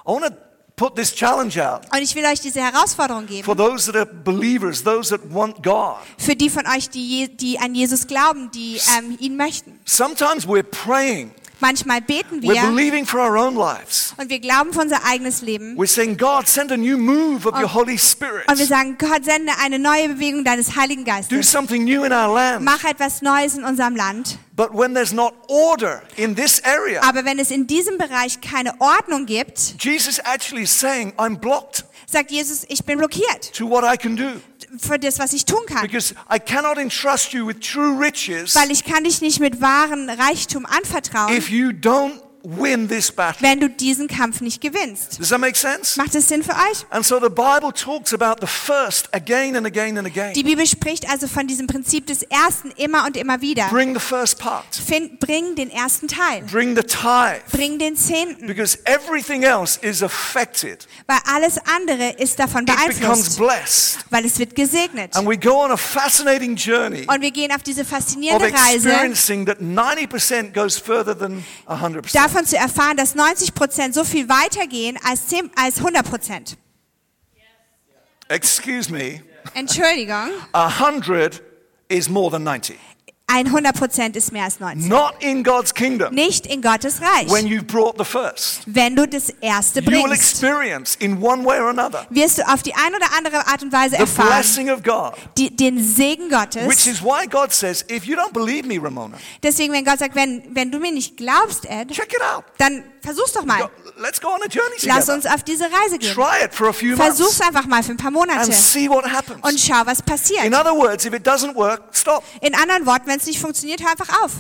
I want to put this challenge out Und ich will euch diese Herausforderung geben. for those that are believers, those that want God. Für die von euch, die, die an Jesus glauben, die ähm, ihn möchten. Sometimes we're praying, Manchmal beten we're wir believing for our own lives. und wir glauben für unser eigenes Leben. We're saying, God, send a new move of your Holy Spirit. Und wir sagen, Gott, sende eine neue Bewegung deines Heiligen Do Geistes. something new in our land. Mach etwas Neues in unserem Land. But when there's not order in this area, Aber wenn es in diesem Bereich keine Ordnung gibt, Jesus actually is saying, I'm blocked sagt Jesus, ich bin blockiert to what I can do. Für das, was ich tun kann. Because I cannot entrust you with true riches Weil ich kann dich nicht mit wahren Reichtum anvertrauen, if you don't win this battle. wenn du diesen Kampf nicht gewinnst. Does that make sense? Macht das Sinn für euch? And so the Bible talks about the first again and again and again. Die Bibel spricht also von diesem Prinzip des Ersten immer und immer wieder. Bring the first part. Find, bring den ersten Teil. Bring the tithe. Bring den Zehnten. Because everything else is affected. Weil alles andere ist davon It becomes beeinflusst. blessed. Weil es wird gesegnet. And we go on a fascinating journey Und wir gehen auf diese of faszinierende Reise, experiencing that 90% goes further than 100%. Davon zu erfahren, dass 90 Prozent so viel weitergehen als, 10, als 100 Prozent. Excuse me, Entschuldigung, 100 is more than 90. ein 100 Prozent ist mehr als 90. Not in God's kingdom. Nicht in Gottes Reich. When you've brought the first, Wenn du das Erste you will bringst, experience in one way or another wirst du auf die eine oder andere Art und Weise the erfahren, blessing of God. die, den Segen Which Gottes. is why God says, if you don't believe me, Ramona, Deswegen, wenn Gott sagt, wenn, wenn du mir nicht glaubst, Ed, check it out. dann versuch's doch mal. Let's go on a journey Lass together. uns auf diese Reise gehen. Try it for a few months Versuch's einfach mal für ein paar Monate and see what und happens. schau, was passiert. In other words, if it doesn't work, stop. In anderen Worten, wenn es nicht funktioniert, hör einfach auf.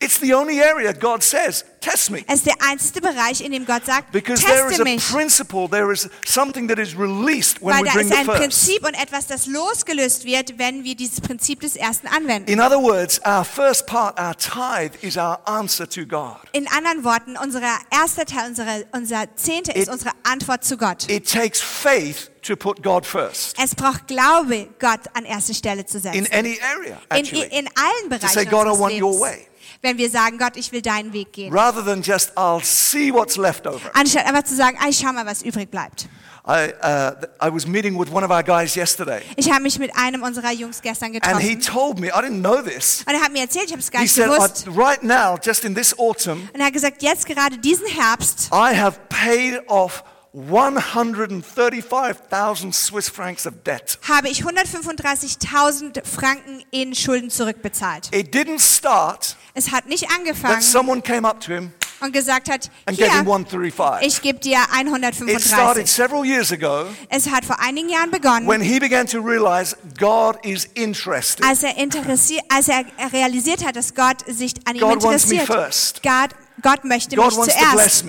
It's the only area God says, test me. Es ist der einzige Bereich, in dem Gott sagt, Because there is a mich. principle, there is something that is released when Weil we da bring ist ein. Prinzip und etwas, das losgelöst wird, wenn wir dieses Prinzip des Ersten anwenden. In other words, our first part, our tithe, is our answer to God. In anderen Worten, unser erster Teil, unsere, unser Zehnte ist It- unsere Antwort zu Gott. It takes faith to put God first Es braucht Glaube, Gott an erste Stelle zu in setzen. any area, In, actually. in allen Bereichen say, God, I want your Lebens. way. Wenn wir sagen, Gott, ich will deinen Weg gehen. Rather than just, I'll see what's left over. Anstatt einfach zu sagen, ich schau mal, was übrig bleibt. I, uh, I was meeting with one of our guys yesterday, Ich habe mich mit einem unserer Jungs gestern and he getroffen. told me, I didn't know this. Und er hat mir erzählt, ich habe es gar He nicht said, gewusst. "I- right now, just in this autumn, Und er hat gesagt, jetzt gerade diesen Herbst I have paid off 135,000 Swiss francs of debt. habe ich 135.000 Franken in Schulden zurückbezahlt. It didn't start Es hat nicht that angefangen someone came up to him und gesagt hat, hier, 135. ich gebe dir It started 135. several years ago Es hat vor einigen Jahren begonnen, when he began to realize God is interested. als er, interessiert, als er realisiert hat, dass Gott sich an ihm God wants me interessiert. first. Gott, Gott möchte God mich zuerst.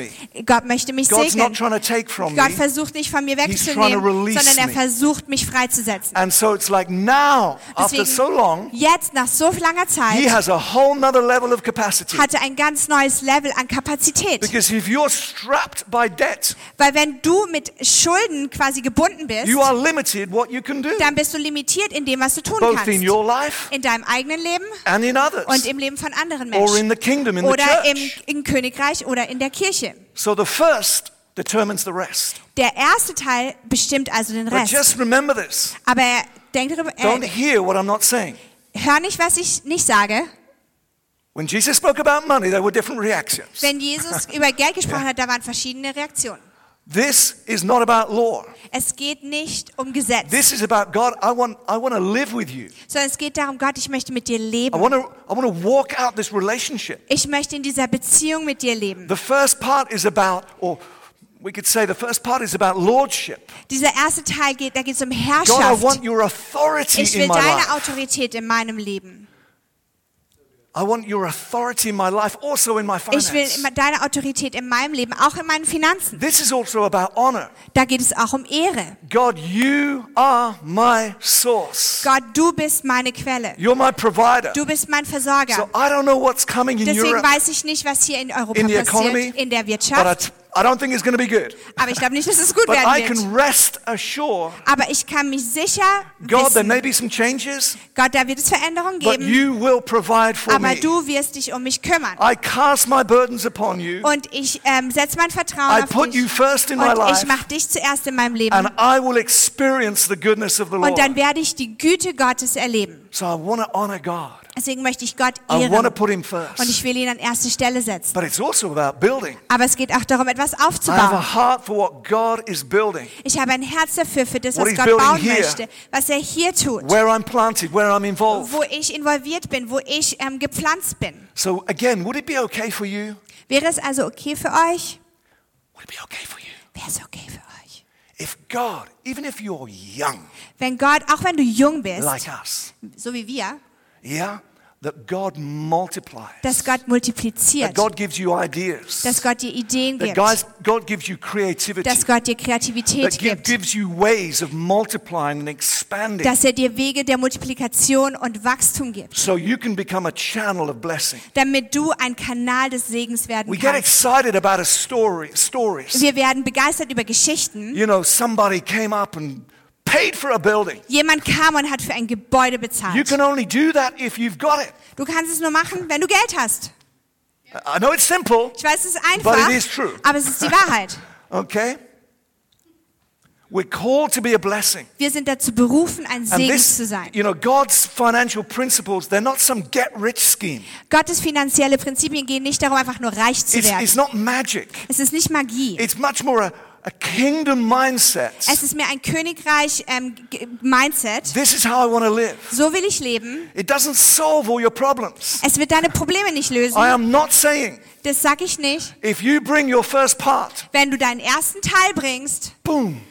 Gott möchte mich God's segnen. not trying to take from Gott me. versucht nicht von mir wegzunehmen, sondern er versucht mich freizusetzen. And so it's like now, after Deswegen, so long, jetzt nach so langer he Zeit has a whole nother level of capacity. hat er ein ganz neues Level an Kapazität. Because if you're strapped by debt, Weil wenn du mit Schulden quasi gebunden bist, you are limited what you can do, dann bist du limitiert in dem, was du tun both kannst. in your life In deinem eigenen Leben and in others, und im Leben von anderen or in Menschen. the kingdom, in the Oder im, church. im Königreich oder in der Kirche. So the first determines the rest. Der erste Teil bestimmt also den But Rest. just remember this. Aber denk darüber, Don't äh, hear what I'm not saying. hör nicht, was ich nicht sage. When Jesus spoke about money, there were different reactions. Wenn Jesus über Geld gesprochen hat, da waren verschiedene Reaktionen. This is not about law. Es geht nicht um Gesetz, This is about God. I want, I want to live with you. sondern es geht darum, Gott, ich möchte mit dir I leben. want to, I want to walk out this relationship. Ich möchte in dieser Beziehung mit dir leben. The first part is about, or we could say the first part is about lordship. Dieser erste Teil geht, da geht es um God, I Herrschaft. want your authority Ich in will my deine life. Autorität in meinem Leben. I want your authority in my life, also in my Ich will deine Autorität in meinem Leben, auch in meinen Finanzen. This is also about honor. Da geht es auch um Ehre. God, you are my source. Gott, du bist meine Quelle. You're my provider. Du bist mein So Versorger. I don't know what's coming in Deswegen Europe, weiß ich nicht, was hier in Europa in the economy, passiert, in der Wirtschaft. I don't think it's going to be good. Aber ich glaube nicht, dass es gut But I werden wird. can rest assured, Aber ich kann mich sicher God, there may wissen, be some changes, Gott, da wird es Veränderungen but geben, you will provide for aber me. du wirst dich um mich kümmern. I cast my burdens upon you, Und ich ähm, setze mein Vertrauen I auf put dich. you first in my Und ich life, mache dich zuerst in meinem Leben. and I will experience the goodness of the Und dann Lord. werde ich die Güte Gottes erleben. So I honor God. Deswegen möchte ich Gott ehren. Und ich will ihn an erste Stelle setzen. But it's also about building. Aber es geht auch darum, etwas I have aufzubauen. a heart for what God is building, Ich habe ein Herz dafür, für das, was Gott bauen here. möchte, was er hier tut, where I'm planted, where I'm involved. wo ich involviert bin, wo ich ähm, gepflanzt bin. So again, would it be okay for you? Wäre es also okay für euch? Would it be okay for you? Wäre es okay für euch? If God, even if you're young Wenn Gott, auch wenn du jung bist, like us, so wie wir, yeah, that God multiplies, dass Gott that multipliziert, God gives you ideas, dass Gott dir Ideen that gibt, guys, God gives you creativity, dass Gott dir that Kreativität gi- gibt, gives you ways of multiplying and expanding dass er dir Wege der Multiplikation und Wachstum gibt, so you can become a channel of blessing. damit du ein Kanal des Segens werden We get kannst. excited about a story, stories. Wir werden begeistert über Geschichten. You know, somebody came up and paid for a building. Jemand kam und hat für ein Gebäude You bezahlt. can only do that if you've got it. Du kannst es nur machen, wenn du Geld hast. I know it's simple, Ich weiß, es ist but einfach, it is true. aber es ist die Wahrheit. Okay? We're called to be a blessing. Wir sind dazu berufen, ein Segen this, zu sein. you know, God's financial principles, they're not some get rich scheme. Gottes finanzielle Prinzipien gehen nicht darum, einfach nur reich zu It's, werden. it's not magic. Es ist nicht Magie. It's much more a, a kingdom mindset. Es ist mehr ein Königreich ähm, Mindset. This is how I want to live. So will ich leben. It doesn't solve all your problems. Es wird deine Probleme nicht lösen. I am not saying Das sag ich nicht. if you bring your first part, Wenn du deinen ersten Teil bringst, boom,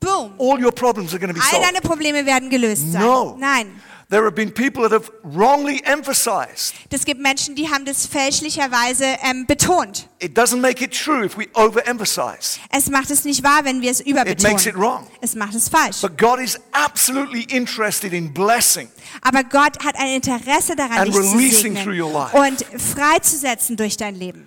boom, all your problems are going to be all solved. deine Probleme werden gelöst sein. No. Nein. There have been people that have wrongly emphasized Es gibt Menschen, die haben das fälschlicherweise ähm, betont. it doesn't make it true if we overemphasize. Es macht es nicht wahr, wenn wir es It makes it überbetonen. wrong. Es macht es falsch. But God is absolutely interested in blessing. Aber Gott hat ein Interesse daran, And dich zu releasing through segnen your life. und freizusetzen durch dein Leben.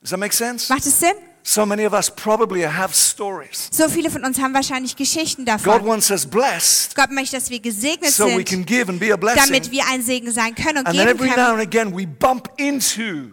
Does that make sense? Macht es Sinn? So many of us probably have stories. So viele von uns haben wahrscheinlich Geschichten God davon. wants us blessed Gott möchte, dass wir gesegnet so we sind, can give and be a blessing. damit wir ein Segen sein können und And then geben every now können. and again we bump into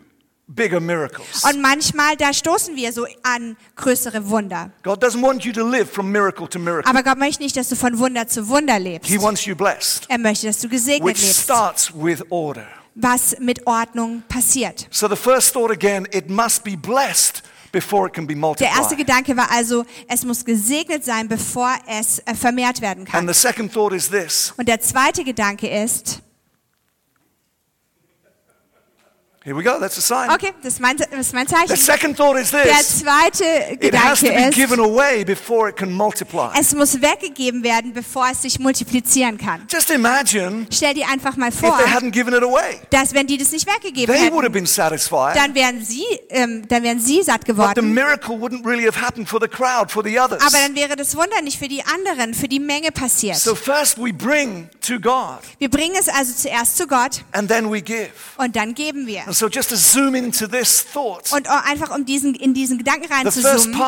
bigger miracles. Und manchmal, da stoßen wir so an größere Wunder. God doesn't want you to live from miracle to miracle. Aber Gott möchte nicht, dass du von Wunder zu Wunder lebst. He wants you blessed, Er möchte, dass du gesegnet which lebst, starts with order. was mit Ordnung passiert. So the first thought again, it must be blessed before it can be Der erste multiplied. Gedanke war also, es muss gesegnet sein, bevor es äh, vermehrt werden And kann. the second thought is this. Und der zweite Gedanke ist, Here we go, that's a sign. okay, das ist mein, das ist mein The Zeichen. second thought is Der this. zweite It has Gedanke to be ist, given away before it can multiply. es muss weggegeben werden, bevor es sich multiplizieren kann. Just imagine Stell dir einfach mal if vor, they hadn't given it away. dass wenn die das nicht weggegeben They would have hätten, been satisfied, dann wären sie, ähm, dann wären sie satt but the geworden. miracle wouldn't really have happened for the crowd, for the others. Aber dann wäre das Wunder nicht für die anderen, für die Menge passiert. So first we bring to God, Wir bringen es also zuerst zu Gott and then we give. und dann geben wir. And so just to zoom into this thought, Und auch einfach um diesen, in diesen Gedanken reinzuzoomen,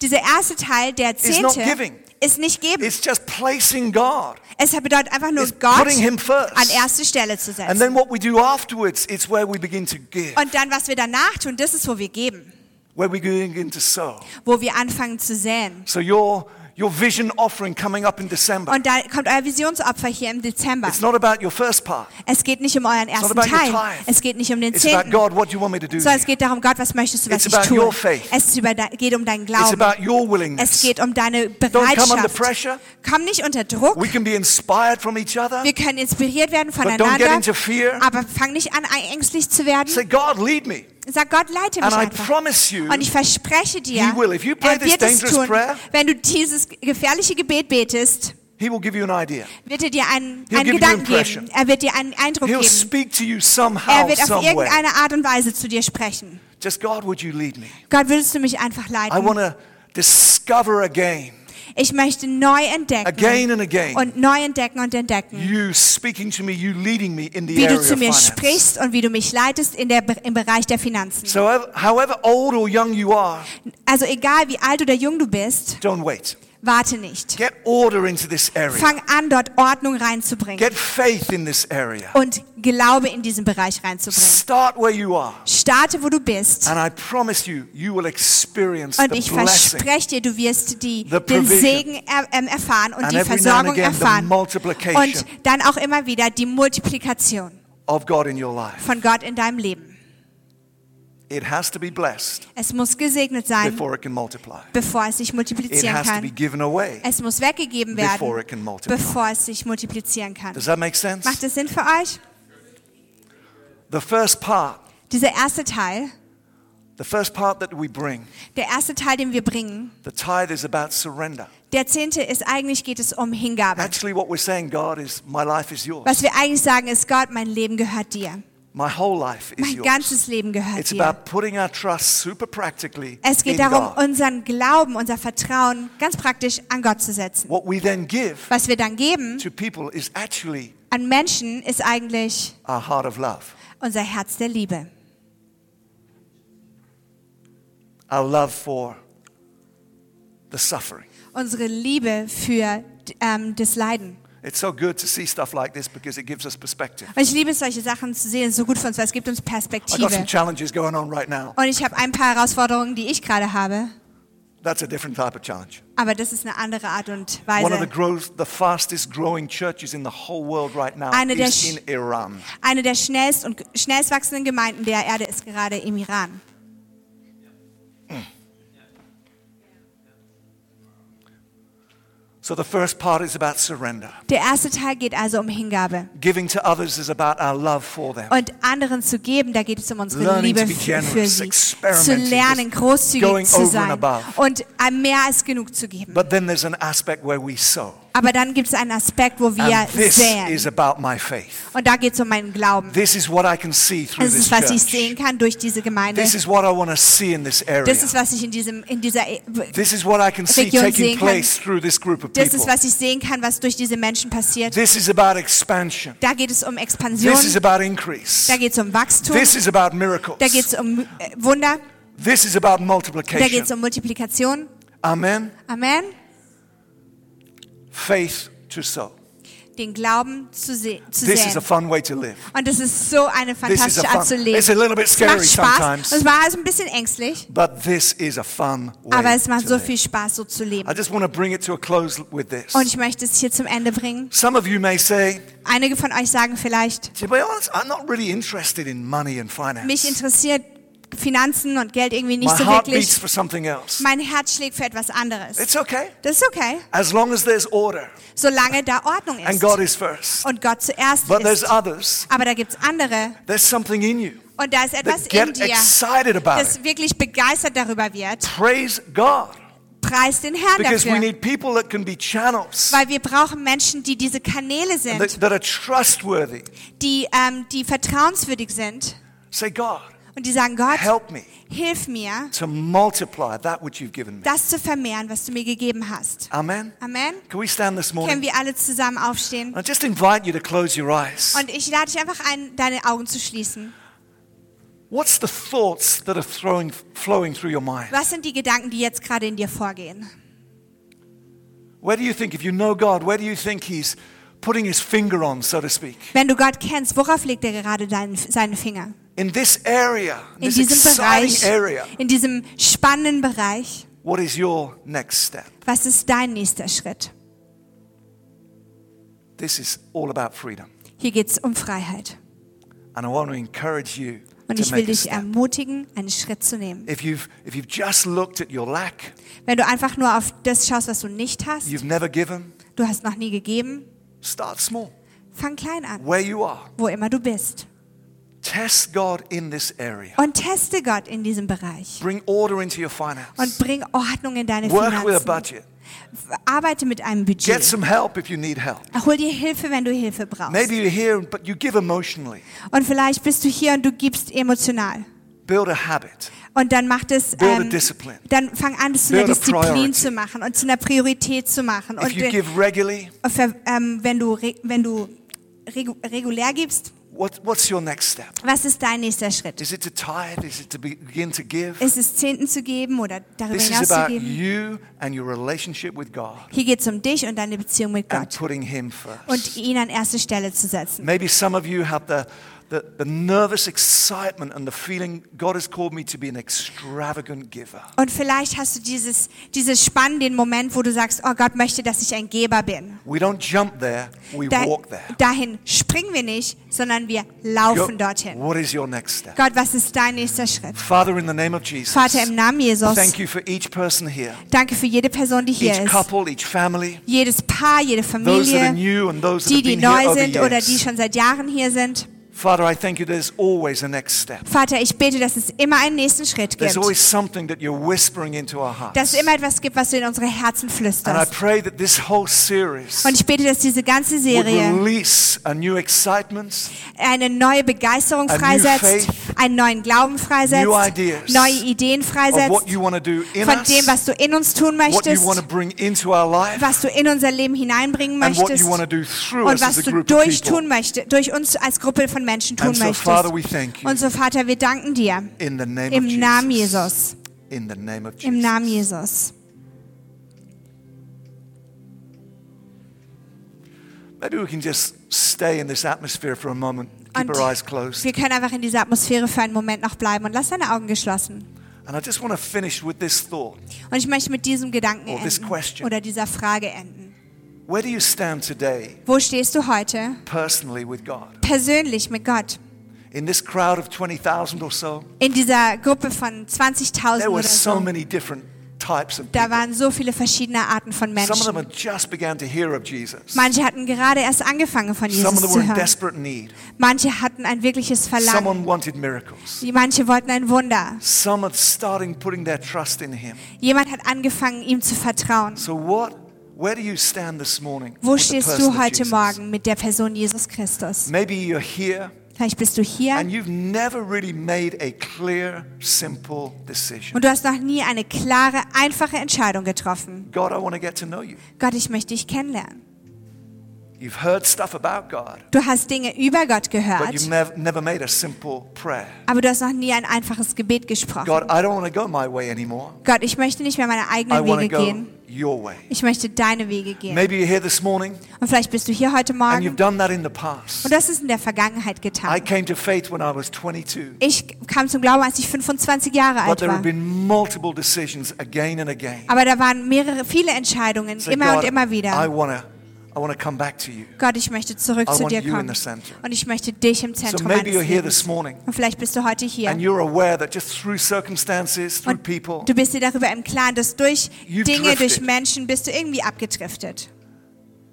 dieser erste Teil, der Zehnte, ist nicht geben. it's just placing God. Es bedeutet einfach nur It's Gott an erste Stelle zu And setzen. then what we do afterwards, it's where we begin to give, Und dann, was wir danach tun, das ist, wo wir geben, where we begin to sow. wo wir anfangen zu säen. So your your vision offering coming up in December. Und da kommt euer Visionsopfer hier im Dezember. It's not about your first part. Es geht nicht um euren ersten about your Teil. Es geht nicht um den It's about Zehnten. God, what do you want me to do? Sondern es geht darum, Gott, was möchtest du, was It's ich about tue? your faith. Es geht um deinen It's Glauben. about your Es willingness. geht um deine Don't come under Bereitschaft. pressure. Komm nicht unter Druck. We can be inspired from each other. Wir können inspiriert werden don't get voneinander. into fear. Aber fang nicht an, ängstlich zu werden. Say, God, lead me. Sag Gott, leite mich And I einfach. you, Und ich verspreche dir, er wird es tun. prayer- Wenn du dieses gefährliche Gebet betest, He will give you an idea. wird er dir einen, He'll einen Gedanken geben. Er wird dir einen Eindruck He'll geben. speak to you somehow, Er wird auf some way. irgendeine Art und Weise zu dir sprechen. Just God, would you lead me? Gott, würdest du mich einfach I leiten? want to discover again, Ich möchte neu entdecken. again and again, Und neu entdecken und entdecken. you speaking to me, you leading me in the Wie du zu of mir sprichst und wie du mich leitest in der, im Bereich der Finanzen. So, however old or young you are, Also egal wie alt oder jung du bist, don't wait. Warte nicht. Get order into this area. Fang an, dort Ordnung reinzubringen Get faith in this area. und Glaube in diesen Bereich reinzubringen. Start where you are. Starte, wo du bist. And I promise you, you will experience Und ich verspreche dir, du wirst die, den. Segen ähm, erfahren und And die Versorgung again, erfahren. Und dann auch immer wieder die Multiplikation of God in your life. von Gott in deinem Leben. It has to be blessed Es muss gesegnet sein, before it can multiply. bevor es sich It multiplizieren has to be kann. given away. Es muss weggegeben Before it can werden, multiply. bevor es sich multiplizieren kann. Does that make sense? Macht das Sinn für euch? The first part, Dieser erste Teil, the first part that we bring, der erste Teil, den wir bringen, the tithe is about surrender. der zehnte ist eigentlich geht es um Hingabe. Actually, what we're saying, God, is my life is yours. Was wir eigentlich sagen ist, Gott, mein Leben gehört dir. My whole life is Mein ganzes Leben gehört It's dir. about putting our trust super practically Es geht in darum, God. unseren Glauben, unser Vertrauen ganz praktisch an Gott zu setzen. What we then give Was wir dann geben to people is actually an Menschen ist eigentlich our heart of love. unser Herz der Liebe. Our love for the suffering. Unsere Liebe für ähm, das Leiden. It's so good to see stuff like this because it gives us perspective. Und ich liebe es, solche Sachen zu sehen. Es ist so gut für uns, weil es gibt uns I've got some Perspektive. challenges going on right now. Und ich habe ein paar Herausforderungen, die ich gerade habe. That's a different type of challenge. Aber das ist eine andere Art und One of the, Weise. grows, the fastest growing churches in the whole world right now Eine der is in Iran. Eine der schnellst und schnellst wachsenden Gemeinden der Erde ist gerade im Iran. So the first part is about surrender. Der erste Teil geht also um Hingabe. Giving to others is about our love for them. Und anderen zu geben, da geht es um unsere Learning Liebe generous, für sie. Zu lernen, großzügig zu sein und mehr als genug zu geben. But then there's an aspect where we sow. Aber dann gibt es einen Aspekt, wo wir And this säen. is about my faith. Und da geht es um meinen Glauben. This is what I can see through Das this ist, was ich sehen kann durch diese Gemeinde. This is what I want to see in this area. Das ist, was ich in, diesem, in dieser This is what I can see Region taking sehen kann. place through this group of Das people. ist, was ich sehen kann, was durch diese Menschen passiert. This is about expansion. Da geht es um Expansion. This is about increase. Da geht es um Wachstum. This is about miracles. Da geht es um äh, Wunder. This is about Da geht multiplication. es um Multiplikation. Amen. Amen. Faith to sow. Den Glauben zu, se zu This is a säen. fun way to live. Und das ist so eine fantastische Art zu leben. It's a little bit Es scary macht Spaß. sometimes, Es war also ein bisschen ängstlich. but this is a fun way Aber es macht to so live. viel Spaß, so zu leben. I just want to bring it to a close with this. Und ich möchte es hier zum Ende bringen. Some of you may say, Einige von euch sagen vielleicht, to be honest, I'm not really interested in money and mich finance. interessiert Finanzen und Geld irgendwie nicht My so heart wirklich. beats for something else. Mein Herz schlägt für etwas anderes. It's okay. Das ist okay, As long as there's order solange da Ordnung and ist God is first. und Gott zuerst But there's ist. others, Aber da gibt es andere there's something in you und da ist etwas that in dir, das wirklich begeistert darüber wird. Praise God. Preis den Herrn Because we dafür. need people that can be channels Weil wir brauchen Menschen, die diese Kanäle that, sind, that are trustworthy. die, ähm, die vertrauenswürdig sind Say, God, und die sagen, Gott, help me hilf mir, to multiply that which you've given me. das zu vermehren, was du mir gegeben hast. Amen. Amen. Can we stand this Können wir alle zusammen aufstehen? I just invite you to close your eyes. Und ich lade dich einfach ein, deine Augen zu schließen. What's the thoughts that are throwing, flowing through your mind? Was sind die Gedanken, die jetzt gerade in dir vorgehen? Where do you think, if you know God, where do you think He's putting His finger on, so to speak? Wenn du Gott kennst, worauf legt er gerade deinen, seine Finger? In this area, In this diesem Bereich, area in diesem spannenden Bereich, What is your next step? Was ist dein nächster Schritt? This is all about freedom. Hier geht es um Freiheit. And I want to encourage you Und ich will dich ermutigen, einen Schritt zu nehmen. If you've, if you've just looked at your lack, Wenn du einfach nur auf das schaust, was du nicht hast, you've never given, du hast noch nie gegeben, fang klein an, where you are. wo immer du bist. Test God in this area. Und teste Gott in diesem Bereich. Bring order into your finance. Und bring Ordnung in deine Work with a Finanzen. budget. Arbeite mit einem Get Budget. some help if you need help. Hol dir Hilfe, wenn du Hilfe brauchst. Maybe you're here, but you give emotionally. Und vielleicht bist du hier und du gibst emotional. Build a habit. Und dann macht es, Build a ähm, discipline. dann fang an, es zu einer Disziplin zu machen und zu einer Priorität zu machen. If Und you give regularly, ver- ähm, wenn du, wenn du regu regulär gibst, what, what's your next step? was ist dein nächster Schritt? Is it to tithe? Is it to begin to give? Ist es Zehnten zu geben oder darüber This hinaus is zu about geben? you and your relationship with God Hier geht es um dich und deine Beziehung mit and Gott putting Him first. und ihn an erste Stelle zu setzen. Maybe some of you have the, the, the nervous excitement and the feeling God has called me to be an extravagant giver. Und vielleicht hast du dieses, dieses Spannen, den Moment, wo du sagst, oh Gott möchte, dass ich ein Geber bin. We don't jump there, we Da, walk there. dahin springen wir nicht, sondern wir laufen Go- dorthin. What is your next step? Gott, was ist dein nächster Schritt? Father, in the name of Jesus, Vater, im Namen Jesus, thank you for each person here, danke für jede Person, die hier each ist. couple, each family, Jedes Paar, jede those that are Familie, new and those that die, have die been here neu over sind oder die schon seit Jahren hier sind. Father, I thank you there's always a next step. Vater, ich bete, dass es immer einen nächsten Schritt There's gibt. always something that you're whispering into our Dass es hearts. immer etwas gibt, was du in unsere Herzen And I flüsterst. pray that this whole series Und ich bete, dass diese ganze Serie release a new excitement, eine neue Begeisterung freisetzt, faith, einen neuen Glauben freisetzt, new ideas neue Ideen freisetzt what you do in von dem, was du in uns tun what you möchtest, want to bring into our life, was du in unser Leben hineinbringen what möchtest you und was du durch tun möchtest, durch uns als Gruppe von Menschen tun so, möchtest. Father, Und so, Vater, wir danken dir im Namen Jesus. Im Namen Jesus. Maybe we can just stay in this atmosphere for a moment. Keep Und our eyes closed. wir können einfach in dieser Atmosphäre für einen Moment noch bleiben und lass deine Augen geschlossen. And I just want to finish with this thought. Und ich möchte mit diesem Gedanken enden oder dieser Frage enden. Where do you stand today Wo stehst du heute personally with God? persönlich mit Gott? In this crowd of 20,000 or so, In dieser Gruppe von 20.000 there were so so, many different types of da waren so viele verschiedene Arten von Some of them Menschen. had just began to hear of Jesus. Manche hatten gerade erst angefangen von Some of Jesus them were zu in hören. desperate need. Manche hatten ein wirkliches Verlangen. Someone wanted miracles. Manche wollten ein Wunder. Some are starting putting their trust in Him. Jemand hat angefangen, ihm zu vertrauen. So what? Where do you stand this morning? Wo stehst du heute Jesus? Morgen mit der Person Jesus Christus? Maybe you're here Vielleicht bist du hier and you've never really made a clear, simple decision. und du hast noch nie eine klare, einfache Entscheidung getroffen. God, I want to get to know you. Gott, ich möchte dich kennenlernen. You've heard stuff about God, Du hast Dinge über Gott but gehört, you've nev- never made a simple prayer. aber du hast noch nie ein einfaches Gebet gesprochen. God, I don't want to go my way anymore. Gott, ich möchte nicht mehr meine eigenen Wege gehen. Your way. Ich möchte deine Wege gehen. Maybe you're here this morning Und vielleicht bist du hier heute and Morgen you've done that in the past. und das ist in der Vergangenheit I getan. came to faith when I was 22. Ich kam zum Glauben, als ich 25 Jahre But alt there war. have been multiple decisions again and again. Aber da waren mehrere, viele Entscheidungen, Say, immer God, und immer I wieder. I want to come back to you. Gott, ich möchte zurück I zu dir kommen. Und ich möchte dich im So Zentrum maybe you're meines here this Lebens. morning Und vielleicht bist du heute hier. and you're aware that just through circumstances, through Und people, du bist dir darüber im Klaren, dass durch Dinge, durch. Menschen bist du irgendwie abgedriftet.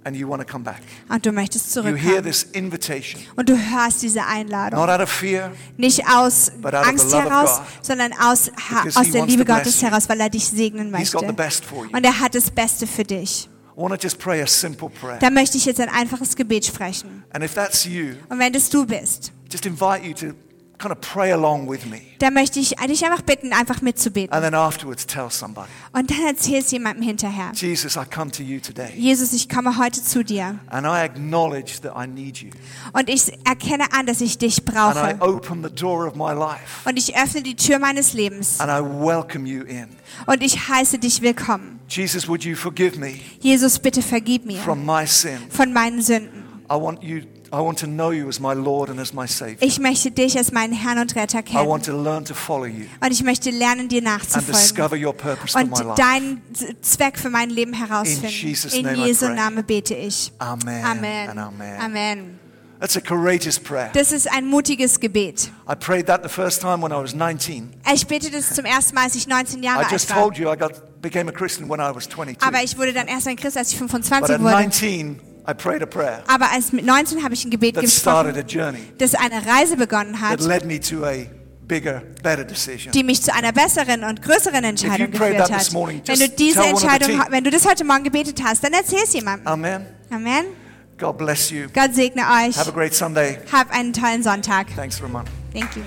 and you want to come back. Und du möchtest You hear zurückkommen. this invitation, Und du hörst diese Einladung. not out of fear, Nicht aus But out of the Angst heraus, sondern aus, aus he der Liebe Gottes you. heraus, weil er dich segnen He's got the möchte. best for you. Und er hat das Beste für dich. Da möchte ich jetzt ein einfaches Gebet sprechen. Und wenn das du bist, kind of pray along with me. dann möchte ich dich einfach bitten, einfach mitzubeten. And then afterwards tell somebody, Und dann erzählst jemandem hinterher. Jesus, I come to you today. Jesus, ich komme heute zu dir. And I acknowledge that I need you. Und ich erkenne an, dass ich dich And I brauche. open the door of my life. Und ich öffne die Tür meines Lebens. And I welcome you in. Und ich heiße dich willkommen. Jesus, would you forgive me Jesus, bitte vergib mir from my sin? von meinen Sünden. I want you I I want to know you as my Lord and as my Savior. Ich möchte dich als meinen Herrn und Retter I kennen. want to learn to follow you Und ich möchte lernen, dir and nachzufolgen. discover your purpose for Und my life. deinen Zweck für mein Leben herausfinden. In Jesus' In name I Jesu. Namen bete ich. Amen Amen. amen. Amen. That's a courageous prayer. Das ist ein mutiges Gebet. I prayed that the first time when I was 19. Ich bete das zum ersten Mal, als ich 19 I Jahre just alt war. told you I got, became a Christian when I was 22. Aber ich wurde dann erst ein Christ, als ich But 25 at wurde. 19, I prayed a prayer Aber als mit 19 habe ich ein Gebet gesprochen, a journey das eine Reise begonnen hat, that led me to a bigger, better decision. die mich zu einer besseren und größeren Entscheidung geführt hat. morning, Wenn du diese Entscheidung, wenn du das heute Morgen gebetet hast, dann erzähl es jemandem. Amen. Amen. God bless you. Gott segne euch. Have a great Sunday. Hab einen tollen Sonntag. Thanks, Ramon. Thank you.